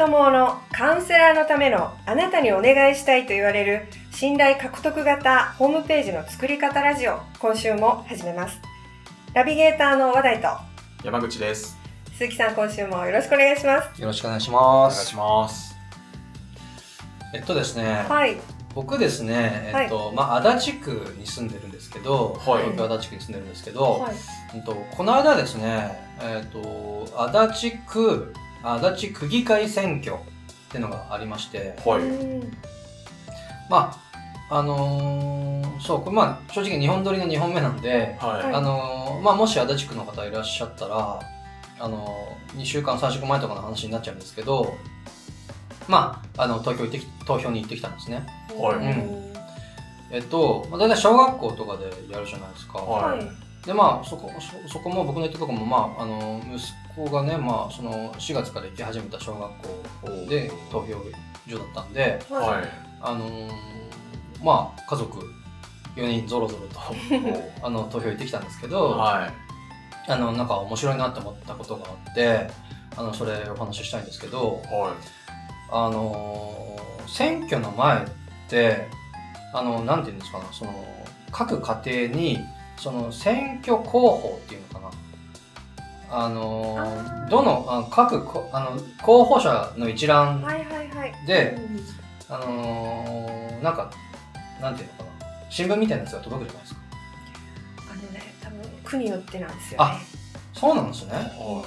友のカウンセラーのためのあなたにお願いしたいと言われる信頼獲得型ホームページの作り方ラジオ今週も始めますナビゲーターの話題と山口です。鈴木さん今週もよろしくお願いしますよろしくお願いしおます。願いします。えっとですね、はい僕ですね、えっと、まあ、足立区に住んでるんですけど、はい東京足立区に住んでるんですけど、はいうんと、この間ですね、えっと、足立区、足立区議会選挙っていうのがありまして、はい。うんまあ、あのーそう、これまあ、正直日本撮りの2本目なんで、はい。あのーまあ、もし足立区の方いらっしゃったら、あのー、2週間、3週間前とかの話になっちゃうんですけど、まあ、あの、投票行ってき、投票に行ってきたんですね。はいうんえっと、まあ、大体小学校とかでやるじゃないですか。はいはいで、まあ、そこ、そそこも僕の行ったとこも、まあ、あの、息子がね、まあ、その、4月から行き始めた小学校で投票所だったんで、はい。あのーまあ、家族4人ぞろぞろと、あの、投票行ってきたんですけど、はい。あの、なんか面白いなって思ったことがあって、あの、それお話ししたいんですけど、はあのー選挙の前って、あの、なんて言うんですかな、その、各家庭に、その、選挙候補っていうのかな。あのどの、あ各こ、あの、候補者の一覧はいはいはいでうんあのーなんか、なんていうのかな、新聞みたいなやつが届くじゃないですか。あのね多分区によってなんですよねあそうなんですね。い。は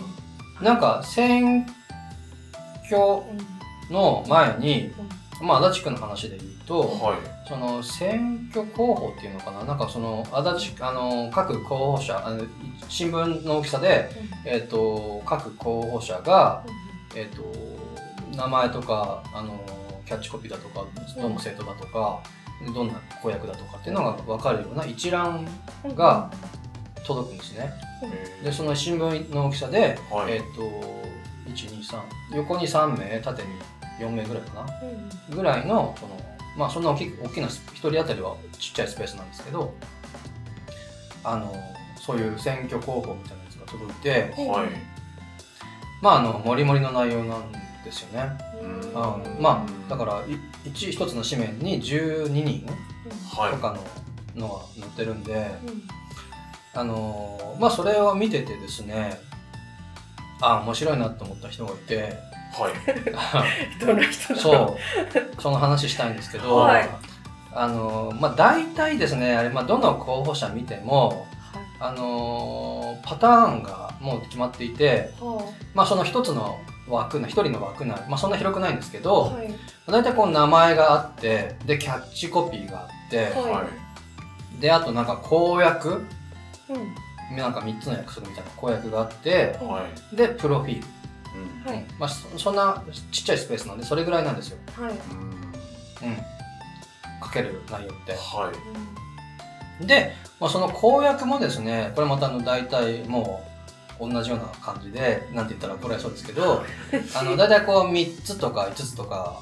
なんか、選挙うんの前に、まあ、足立区の話で言うい。と、はい。その選挙候補っていうのかな？なんかその足立あの各候補者あの新聞の大きさで、えっと各候補者が、えっと名前とかあのキャッチコピーだとかどの政党だとか、どんな公約だとかっていうのが分かるような一覧うんが届くんですね。えでその新聞の大きさで、ーはい。えっと123横に3名縦に4名ぐらいかな？うん。ぐらいのそのまあそんな大き大きな1人当たりはちっちゃいスペースなんですけどあのそういう選挙候補みたいなやつが届いてはい。まああのもりもりの内容なんですよね。うんうんまあだからい一一つの紙面に12人はいと。かののが載ってるんで、うんあのまあそれを見ててですねあ面白いなと思った人がいてはい。どんな人そう。その話したいんですけど、はい。あのまあ大体ですねあれ、まあ、どの候補者見てもあのパターンがもう決まっていて、はまあ、その一つの枠の一人の枠内、まあ、そんな広くないんですけど、あはい。大体こう名前があってでキャッチコピーがあって、はい。はであとなんか公約うん。なんか3つの約束みたいな公約があってい。はい。でプロフィール、うんはい。まあ、そそんなちっちゃいスペースなんでそれぐらいなんですよ、はい。うん。うん、書ける内容って。はい。で、まあ、その公約もですねこれまたあの大体もう同じような感じでなんて言ったら怒られそうですけど あの大体こう3つとか5つとか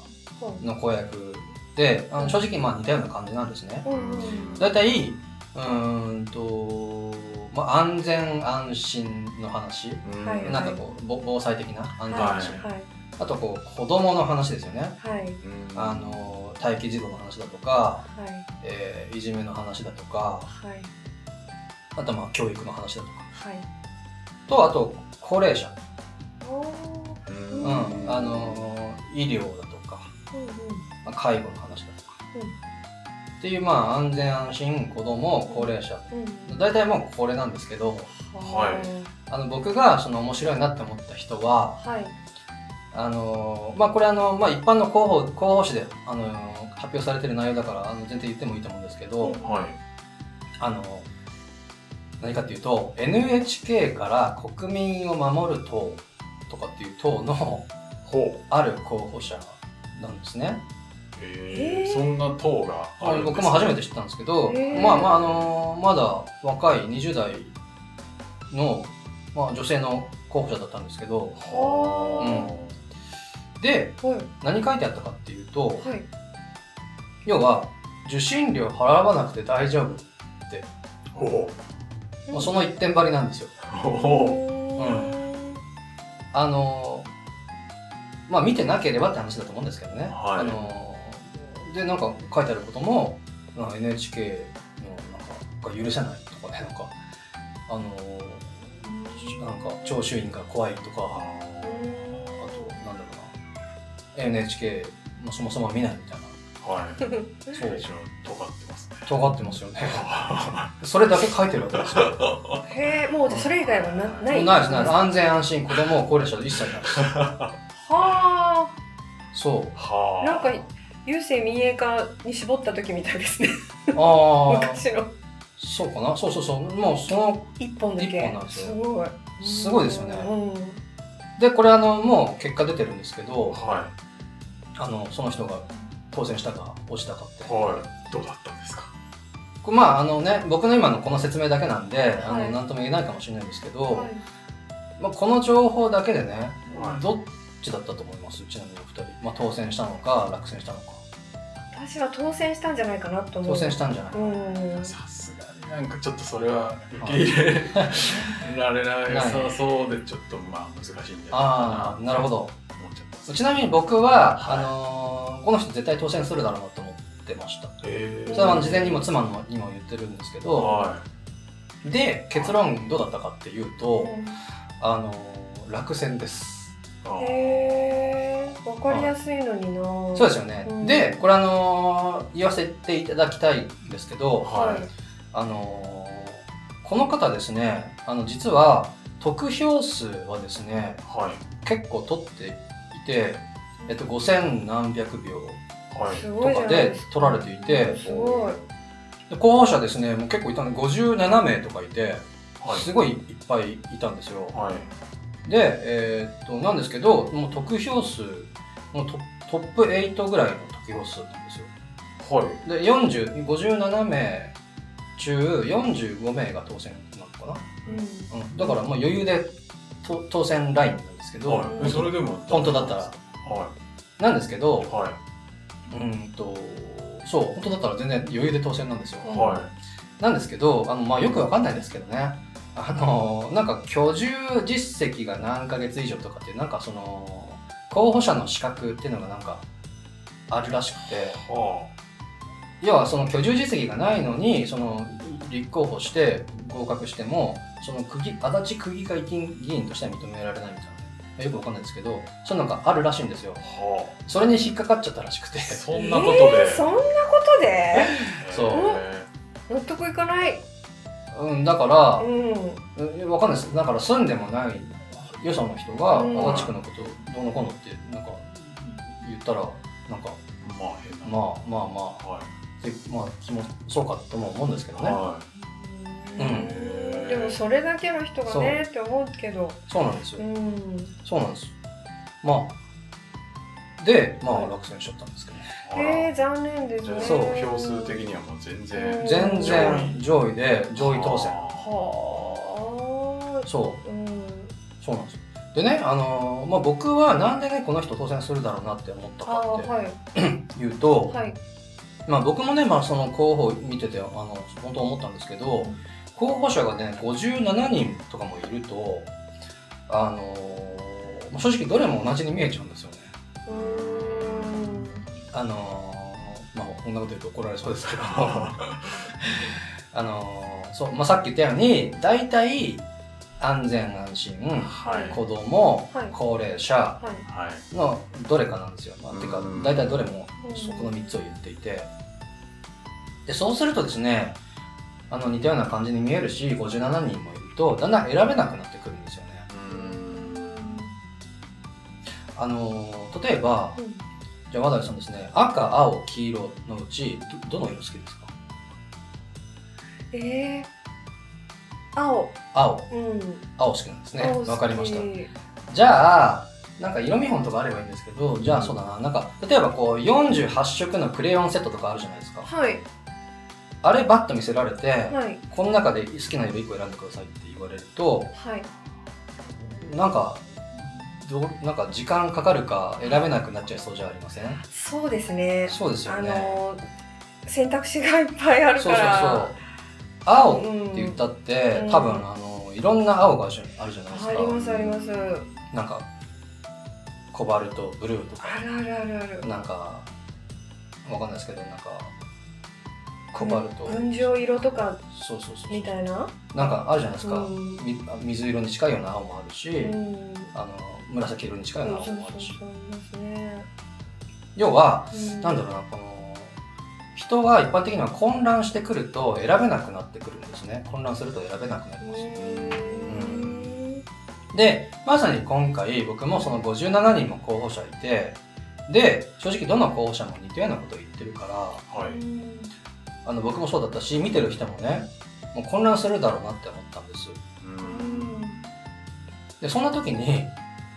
の公約であの正直まあ似たような感じなんですね。うんうん。大体うーんと、まあ、安全安心の話、うんはい。なんかこうぼ防災的な安全安心、はい。あとこう子供の話ですよね。はい。うん。あの待機児童の話だとか、はい。えーいじめの話だとかはい。あとまあ教育の話だとか。はい。とあと高齢者、うん。あの医療だとか、うんうん。まあ、介護の話だとか、うんっていうまあ安全安心子供高齢者うん大体もうこれなんですけどはいあの僕がその面白いなって思った人ははいあのまあこれあの、まあ、一般の候補候補誌であの発表されてる内容だからあの全然言ってもいいと思うんですけど、うんはい。あの何かっていうと NHK から国民を守る党とかっていう党のほう。ある候補者なんですね。そんな塔があるんです、ね、僕も初めて知ったんですけど、まあまああのまだ若い20代の、まあ、女性の候補者だったんですけどはではい。何書いてあったかっていうとはい。要は受信料払わなくて大丈夫、あ、ほまあ、その一点張りなんですよ。う。ん。あのまあ見てなければって話だと思うんですけどね。はい。あのでなんか書いてあることもなんか NHK のなんかが許せないとかねなんかあのなんか聴取員が怖いとかあとなんだろうな NHK もそもそも見ないみたいなはい。そう尖ってますね。尖ってますよね。それだけ書いてるわけですよ。へえもうじゃあそれ以外はなない？ないですないです安全安心子供高齢者一切ないです。はそう。はあ。あなんか郵政民営化に絞った時みたいですね。ああ。昔の。そうかな？そうそうそう。もうその一本だけ。一本なんですよ。すごい。すごいですよね。うん。でこれあのもう結果出てるんですけどはあのその人が当選したか落ちたかって。い。はい。どうだったんですか？まああのね僕の今のこの説明だけなんで、あはい。の何とも言えないかもしれないんですけど、はい。まあ、この情報だけでね、はい。どっちだったと思います？ちなみにお二人、まあ、当選したのか落選したのか。私は当選したんじゃないかなと思う。当選したんじゃない、うん。さすがになんかちょっとそれは受け入れられない。ないそうそうでちょっとまあ難しいんじゃないかああなるほど。ちなみに僕は、はい。あのーこの人絶対当選するだろうなと思ってました。へそれは事前にも妻のにも言ってるんですけど、はで結論どうだったかっていうと、うん。あの落選ですへえわかりやすいのにな。そうですよね、うん。でこれあの言わせていただきたいんですけどはい。あのこの方ですねあの実は得票数はですねはい。結構取っていて、えっと、5000何百秒はい。すごいじゃとかで取られていてすごい。で候補者ですねもう結構いたんで57名とかいてはい。すごいいっぱいいたんですよ。はいで、えーっとなんですけどもう得票数もうトトップ8ぐらいの得票数なんですよ。はい。で40 57名中45名が当選なのかうん。な、うん、だからもう余裕でと当選ラインなんですけど、はい。それでも本当だったら。はなんですけどい。はうんとそう本当だったら全然余裕で当選なんですよ、い。はなんですけどあの、まあ、よくわかんないですけどねあのなんか居住実績が何ヶ月以上とかってなんかその候補者の資格っていうのがなんかあるらしくて。要はその居住実績がないのにその立候補して合格してもその区議足立区議会議員としては認められないみたいな。よくわかんないですけどそういうのがあるらしいんですよ。はそれに引っかかっちゃったらしくて。そんなことで。えーそんなことで？そう。へ納得いかないうんだからうん。うんわかんないです。だから住んでもないよその人がうん。足立区のことどうのこうのってなんか言ったらなんかーまあ変な。まあまあまあはでまあ気もそうかとも思うんですけどね、い。はうん。いでもそれだけの人がねって思うけど。そうなんですよ、うん。そうなんですまあでまはいあ落選しちゃったんですけどえー、残念ですね。そう票数的にはもう全然うん全然上位。で上位当選。はあ。そう。うん。そうなんですよ。でね、あのーまあ、僕はなんでねこの人当選するだろうなって思ったあかってはい。いうと、はい。まあ、僕もね、まあ、その候補見ててあの本当思ったんですけど候補者がね57人とかもいると、あのーまあ正直どれも同じに見えちゃうんですよね。あのーまあ、こんなこと言うと怒られそうですけど。あのーそう、まあ、さっき言ったように大体安全安心、はい。子供、はい。高齢者のどれかなんですよ。まあ、てかうん。大体どれもうん。そこの3つを言っていて。でそうするとですねあの似たような感じに見えるし57人もいるとだんだん選べなくなってくるんですよあのー例えばうん。じゃあ和田さんですね赤青黄色のうちどどの色好きですか？えー、青。青。うん。青好きなんですね。わかりました。じゃあなんか色見本とかあればいいんですけどじゃあそうだな。なんか例えばこう48色のクレヨンセットとかあるじゃないですか。はい。あれバッと見せられて、はい。この中で好きな色1個選んでくださいって言われるとはい。なんかどうなんか時間かかるか選べなくなっちゃいそうじゃありません？そうですね。あそうですよね、の選択肢がいっぱいあるそうそうそう。から青ってうん言ったって、うん多分あのいろんな青があるじゃないですか。ありますあります。なんかコバルトブルーとか。あるあるあるある。なんかわかんないですけどなんかコバルト、群青色とかそうそうそう。みたいな？なんかあるじゃないですか、うん。み水色に近いような青もあるし、うん。あの紫色に近いようなそう青もあるし要はうん。なんだろうなこの人は一般的には混乱してくると選べなくなってくるんですね。混乱すると選べなくなります、うん。でまさに今回僕もその57人も候補者いてで正直どの候補者も似たようなことを言ってるからはい。あの僕もそうだったし見てる人もねもう混乱するだろうなって思ったんです。うん。でそんな時に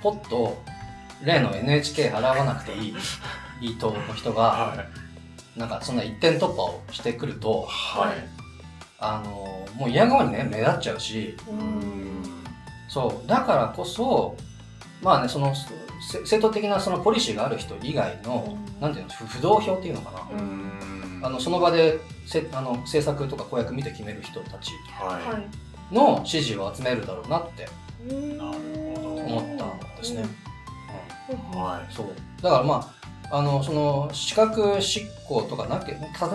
ポッと例の NHK 払わなくていいい。い党の人がはい。なんかそんな一点突破をしてくるとはい。あのもう嫌顔にね目立っちゃうし。そう。だからこそまあねそのせ正当的なそのポリシーがある人以外の、なんていうの不不動票っていうのかな、うん。あのその場でせあの政策とか公約見て決める人たちははい。の支持を集めるだろうなっていなるほど。思った。んですね。いはいそうだからまああのその資格執行とかなき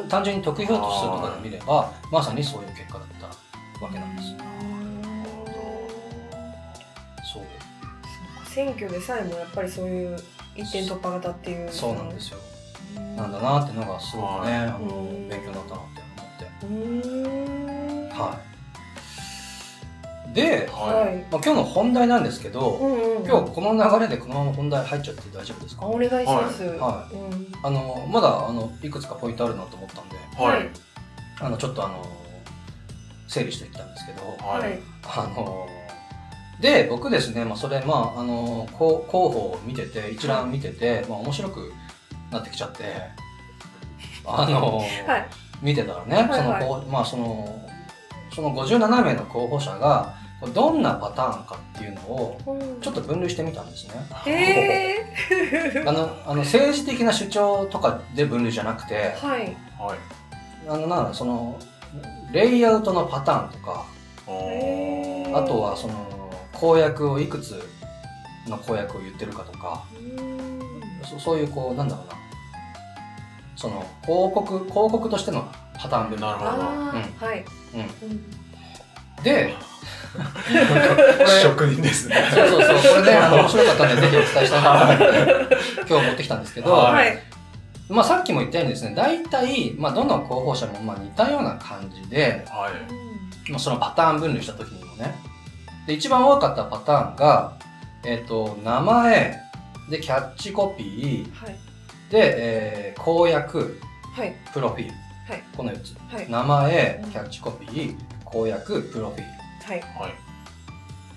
単純に得票数とかで見ればまさにそういう結果だったわけなんです。そう選挙でさえもやっぱりそういう一点突破型っていうそうなんですよ。うんなんだなっていうのがすごくね、はいあのうん勉強になったなって思って。はい。で、ははい。まあ、今日の本題なんですけど、うんうん。今日この流れでこのまま本題入っちゃって大丈夫ですか？あお願いします。はうん。あのまだあのいくつかポイントあるなと思ったんでいはい。あのちょっとあの整理してきたんですけどはい。あので僕ですね、まあ、それまああの候補を見てて一覧見てて、まあ、面白くなってきちゃってあの、はい。見てたらね、はいはい。そのまあそのその57名の候補者がどんなパターンかっていうのをうん。ちょっと分類してみたんですね。へえ あのあの政治的な主張とかで分類じゃなくてはい。はい。あのなそのレイアウトのパターンとかへー。あとはその公約をいくつの公約を言ってるかとかうん。そそういうこうなんだろうな。その広告広告としてのパターン分類。なるほど。あうん。あはい。うん。うん。で職人ですね。そうそうそう。これね あの面白かったんでぜひお伝えしたいなと思って今日持ってきたんですけど、はい。はい。まあ、さっきも言ったようにですね大体、まあ、どの候補者もまあ似たような感じで、はい。まあ、そのパターン分類した時にもね。で一番多かったパターンが、えっと名前でキャッチコピーはい。で、えー公約はい。プロフィール。はい。この4つ。はい。名前うん。キャッチコピー公約プロフィールはい。はい。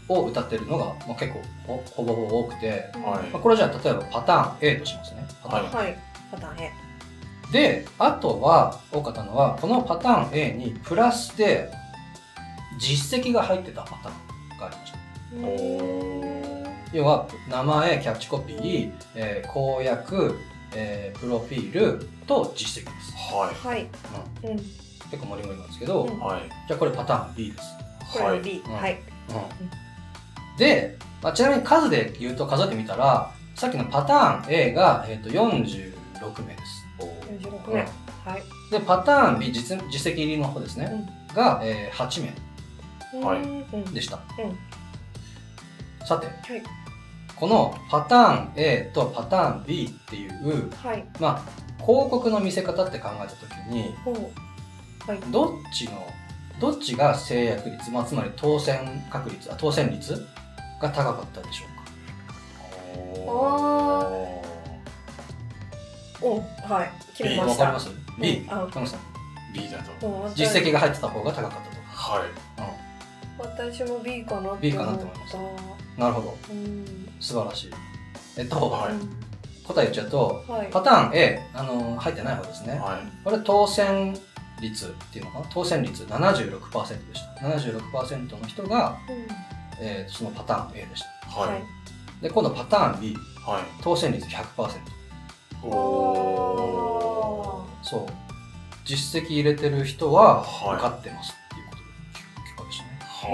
を歌ってるのが、まあ、結構ほほぼほぼ多くて、はい。まあ、これじゃあ例えばパターン A としますね。パターンはい。はい。パターン A であとは多かったのはこのパターン A にプラスで実績が入ってたパターンがありました。うん要は名前キャッチコピー、えー公約、えープロフィールと実績です、ははい。うん。結構盛り盛りなんですけど、うん。いはい。じゃあこれパターン B です、これははい B うん。はい。で、まあ、ちなみに数で言うと数えてみたらさっきのパターン A が、えー、と46名です。46名。はい。でパターン B 実実績入りの方ですね、が、えー8名はい。うん。うんでした、うん。さて、い。このパターン A とパターン B っていう、はい。まあ、広告の見せ方って考えた時にはい。どっちのどっちが制約率、まあ、つまり当選確率あ当選率が高かったでしょうか？あおはい。決めました。わかります ?B うん。あカノさん。B だと。実績が入ってた方が高かったとはい。私も B かな B かな思っって思います。たなるほど。うん。素晴らしい。えっと、はい。答え言っちゃうとはい。パターン A あの入ってない方ですね、はい。これ当選率っていうのかな？当選率76%でした。76%の人が、うん。えーそのパターン A でした。はい。はい。で今度パターン B はい。当選率100%おそう。実績入れてる人ははい。受かってますっていうことで結果でしたね。ー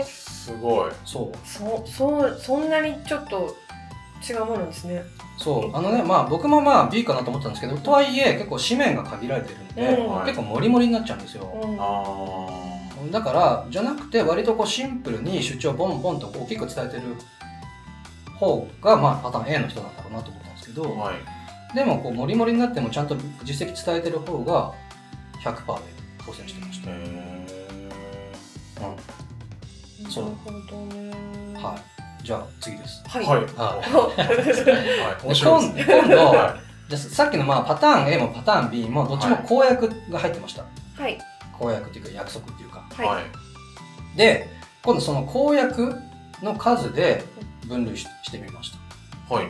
へー。すごい。そう。そそうそんなにちょっと違うものですね。そう。あのねまあ僕もまあ B かなと思ったんですけどとはいえ結構紙面が限られてるんで、うん。結構モリモリになっちゃうんですよ、うん。あだからじゃなくて割とこうシンプルに主張ボンボンと大きく伝えてる方がまあパターン A の人なんだろうなと思ったんですけど、あはい。でもこうモリモリになってもちゃんと実績伝えてる方が100%で当選してました、へうんそうなるほどね。はいじゃあ次です。は。はい。い。はい。今 今度はじゃあさっきのまあパターン A もパターン B もどっちも公約が入ってました、はい。公約っていうか約束っていうか。い。ははい。い。で今度その公約の数で分類ししてみました。はい。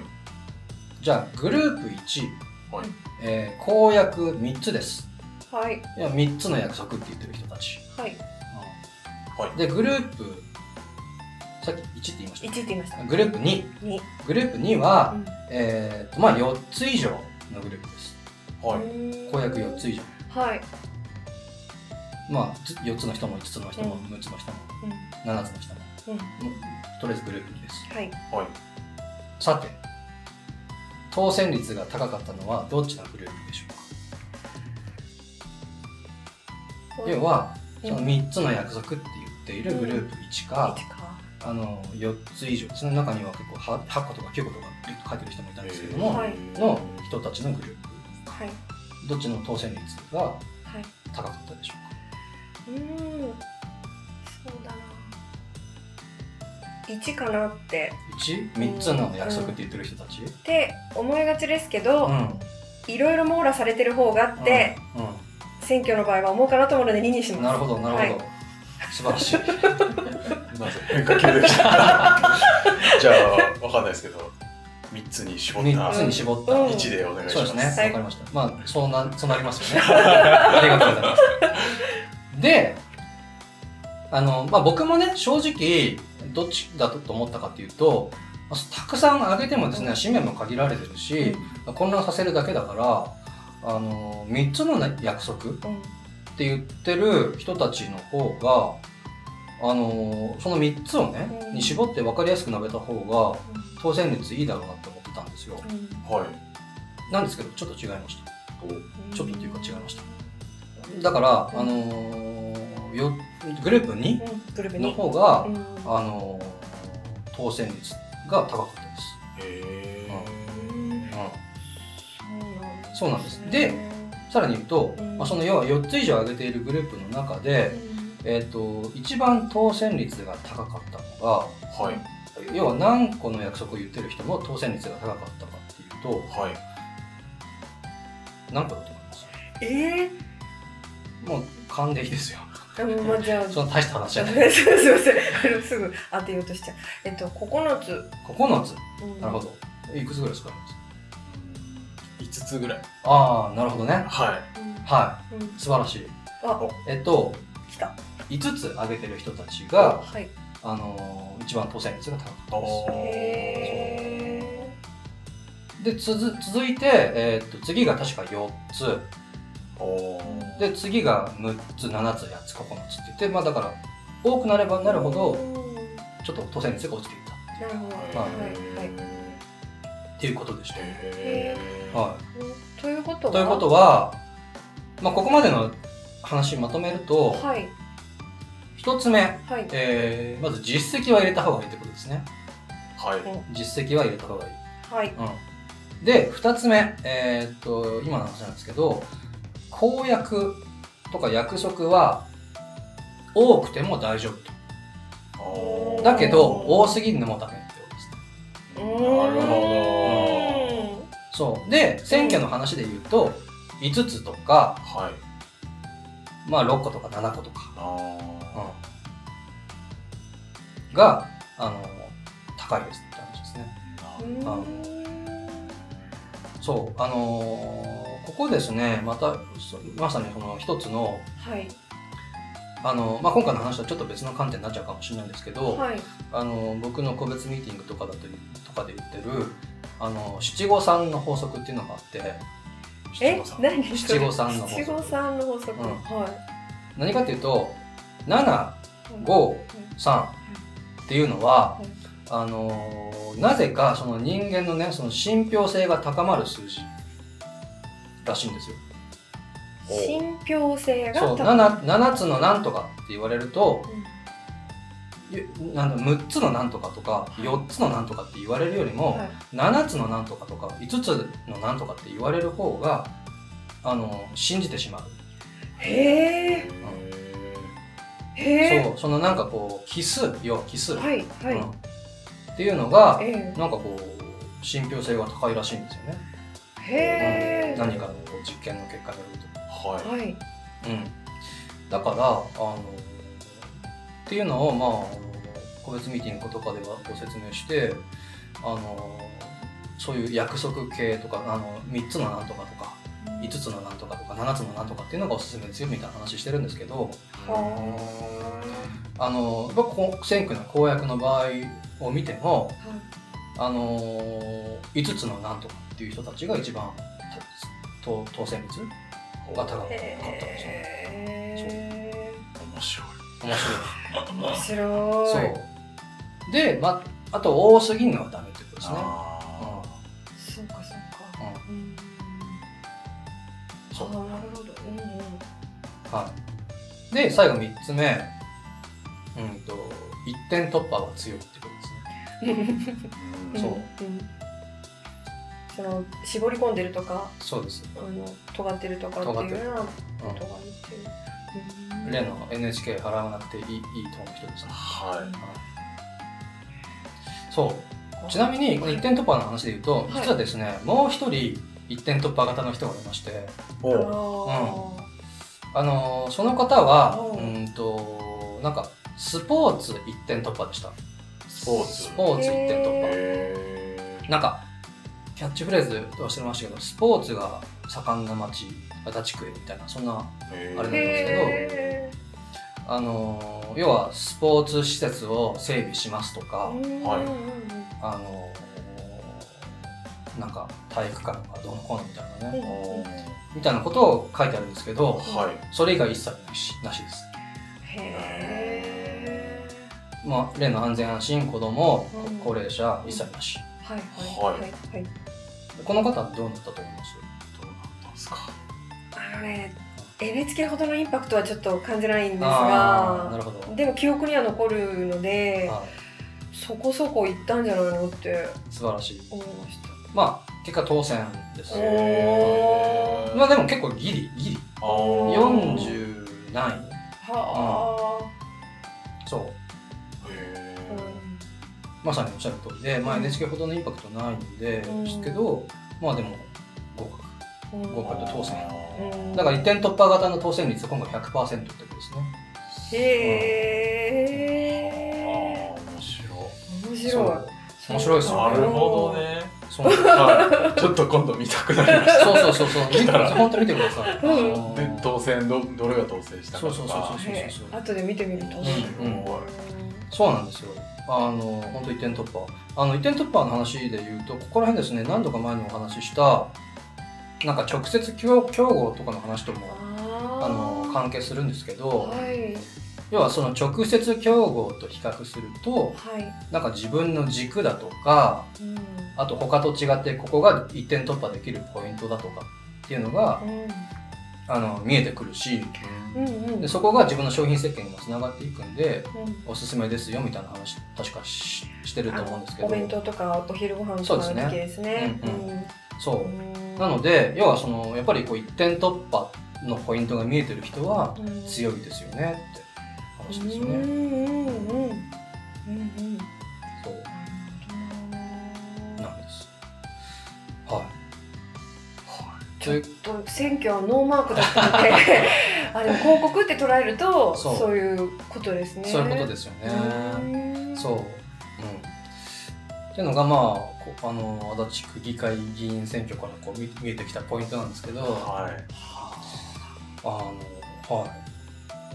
じゃあグループ1、はい。えー公約3つです。はい。いや3つの約束って言ってる人たち、はい。はい。でグループさっき1って言いまし一って言いました。た。グループ2二。グループ2は、うん。えーとまあ、4つ以上のグループです。はい。公約4つ以上。はい。まあつ4つの人も5つの人もうん。6つの人もうん。7つの人も、うん。うんとりあえずグループ2です。はい。はい。さて当選率が高かったのはどっちのグループでしょうか？要はその3つの約束って言っているグループ1か、一か。あの4つ以上その中には結構は8個とか9個とか書いてる人もいたんですけども、はいの人たちのグループはい。どっちの当選率がはい。高かったでしょうか？うーん。そうだな。一かなって。1?3 つの約束って言ってる人たち、って思いがちですけど、うんいろいろ網羅されてる方があって、うんうん選挙の場合は思うかなと思うので2にします。なるほどなるほど、はい素晴らしいなぜ？変化球でしたじゃあわかんないですけど三つに絞った3つに絞った、うん1でお願いしますそうですね、はいわかりました。まあ、そうな、そうなりますよね。ありがとうございます。で、あの、まあ僕もね、正直、どっちだと思ったかっていうと、まあたくさん上げてもですね、紙面も限られてるし、混乱させるだけだから、あの、3つの、ね、約束っうん。て言ってる人たちの方が、あの、その3つをね、うんに絞って分かりやすく述べた方が、当選率いいだろうなって思ってたんですよ。はいなんですけど、ちょっと違いました。おちょっとっていうか違いました。だから、あのーよグループ2うん。グループのに。方が、うんあのー当選率が高かったです。へえうんそうなんです。で、さらに言うと、うんまあ、その要は4つ以上上げているグループの中で、えっ、と、一番当選率が高かったのはいが、要は何個の約束を言ってる人の当選率が高かったかっていうと、はい何個だと思います？ええもう勘でいいですよ。ー。でもまあじゃあ。その大した話じゃない。すいませんあのすぐ当てようとしちゃう。えっと9つ。9つ。うんなるほど。いくつぐらいですか？5つぐらいああ、なるほどね。はうんはい。うん素晴らしい。あ、えっと、来た。5つ挙げてる人たちが、はい。あのー一番当選率が高かったいです。で、つづ続いて、えーっと、次が確か4つ。で、次が6つ、7つ、8つ、9つって言って、まあだから、多くなればなるほど、ちょっと当選率が落ちていったなるほど。まあはいはい。っていうことでした。はうんということは？い。ということは、まあここまでの話まとめると、はい1つ目、はい。えーまず実績は入れた方がいいってことですね。はい。実績は入れた方がいい。はい。うん、で2つ目、えーっと今の話なんですけど公約とか約束は多くても大丈夫と。だけど多すぎるのもダメってことですね。なるほそう。で選挙の話で言うと5つとか、はい。まあ、6個とか7個とか、があの高いですって話ですねーなど。うんそうあのーここですねまたそまさにその一つのはい。あの、まあ、今回の話とはちょっと別の観点になっちゃうかもしれないんですけど、はい。あの僕の個別ミーティングとかだととかで言ってるあの七五三の法則っていうのがあってえ？七五三、の法則七五三の法則。うんは何かっていうと753い。っていうのはあのーなぜかその人間のねその信憑性が高まる数字らしいんですよ。信憑性がそう高い 7, 7つのなんとかって言われると、ゆなんだ6つのなんとかとか4つのなんとかって言われるよりも、はい。7つのなんとかとか5つのなんとかって言われる方があの信じてしまう。へえへへえそうそのなんかこう奇数要は奇数、はいはい、うん。っていうのがえなんかこう信憑性が高いらしいんですよね。えへえ、うん。何かのこう実験の結果によると。ーはい。はい。うん、だからあのっていうのをまああの個別ミーティングとかではご説明してあのそういう約束系とかあの3つのなんとかとか5つのなんとかとか7つのなんとかっていうのがおすすめですよみたいな話してるんですけどはあ。の僕選挙の公約の場合を見てもあの5つのなんとかっていう人たちが一番当当選率が高かったんですよ面白い。面白い。え面白い。そう。で、ま、あと多すぎるのはダメってことですね。そうあーなるほどうんうんはい。で、最後3つ目。うんと、一点突破は強いってことですね。ー そううんその絞り込んでるとかそうです。あの尖ってるとかって尖ってるいうようなこうとが言ってるん。例の NHK 払わなくていいいいと思う人ですね。はいはいそう。ちなみに、この一点突破の話で言うと、い実はですね、もう一人一点突破型の人がいまして、おう。ああのーその方は、う。うんんと、なんか、スポーツ一点突破でした。スポーツ。スポーツ一点突破。へなんか、キャッチフレーズ忘れましたけど、スポーツが盛んな町、足立区へみたいな、そんな、あれなんですけどへあのー要はスポーツ施設を整備しますとか、ーはい。あのーなんか体育館がどうのこうのみたいなね、みたいなことを書いてあるんですけど、はい。それ以外一切なしなしです。へまあ、例の安全安心、子供、うん。高齢者、一切なし。ーはいはいはいはい。この方はどうなったと思います？どうなったんですか？あのね NHK ほどのインパクトはちょっと感じないんですあーながるほど。でも記憶には残るのではい。そこそこいったんじゃないのって素晴らしい。思いましたまあ、結果当選です。まあでも結構ギリ、ギリ。あー。40何。位はそう。へあ、ー。まさにおっしゃる通りで、まあ、うん。NHK ほどのインパクトないんで、うん。ですけど、まあでも合格。うん。うん合格と当選。うん。だから一点突破型の当選率は今回100%ってことですね。へえあー面白い。面白い。そう。面白いですよなるほどねそうそうはい。ちょっと今度見たくなりました。そうそうそう。見て来たら。本当見てください。で当選どどれが当選したか。とかそうそうそうそうへー後で見てみると。ねうん。うん。そうなんですよ。あの、本当一点突破。あの、一点突破の話で言うと、ここら辺ですね、何度か前にお話しした、なんか直接競競合とかの話とも、ああの、関係するんですけど、はい要はその直接競合と比較すると、はい。なんか自分の軸だとか、うん。あと他と違ってここが一点突破できるポイントだとかっていうのが、あの、見えてくるし、うんうん。でそこが自分の商品設計にもつながっていくんで、うん。おすすめですよみたいな話確かししてると思うんですけど。お弁当とかお昼ご飯とかの時ですね。そうですね。そう。う、ん。なので要はそのやっぱりこう一点突破のポイントが見えてる人はうん。強いですよねって話ですよね、うん。うんうんうんうん。そう。なんです。はい。ちょっと選挙はノーマークだったので あでも広告って捉えるとそう。いうことですね。そういうことですよね。うん。そう。うん。っていうのがまあこあの足立区議会議員選挙からこう見見えてきたポイントなんですけど。はい。あのはい。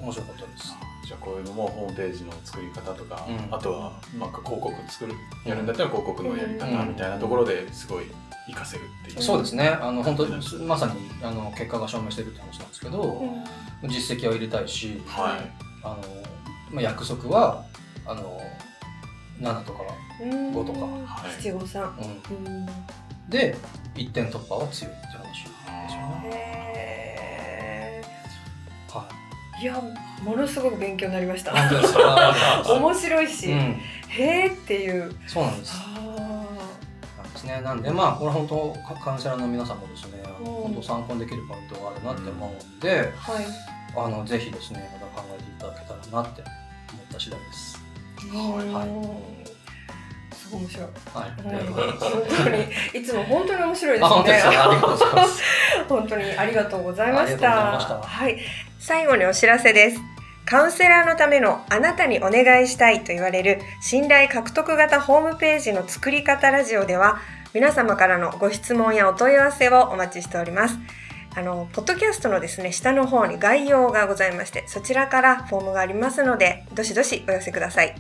面白かったですじゃあこういうのもホームページの作り方とか、うん。あとはなんか広告作るやるんだったら広告のやり方うんみたいなところですごい活かせるっていう、そうですね。あの本当まさにあの結果が証明してるって話なんですけど、うん。実績は入れたいしはい。あの、まあ、約束はあの7とか、うん五とか。はい。七五三。うん、うん。で1点突破は強いって話ですよ。ね。へはーいやものすごく勉強になりましい。た。面白いし、うん、へーっていう。そうなんです。あなんですね。なんでまあこれ本当カカウンセラーの皆さんもですね、うん本当参考にできるポイントがあるなって思うんで、ーはい。あのぜひですねまた考えていただけたらなって思った次第です。はいうんすごい面白い。はい。本当にいつも本当に面白いであすね。本当ですか。ありがとうございます。本当にありがとうござい。ましたはい。最後にお知らせです。カウンセラーのためのあなたにお願いしたいと言われる信頼獲得型ホームページの作り方ラジオでは皆様からのご質問やお問い合わせをお待ちしております。あの、ポッドキャストのですね、下の方に概要がございまして、そちらからフォームがありますので、どしどしお寄せください。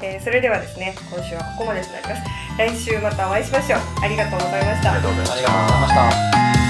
えーそれではですね、今週はここまでとなります。来週またお会いしましょう。ありがとうございましたありが。とうございましたありがとうございました。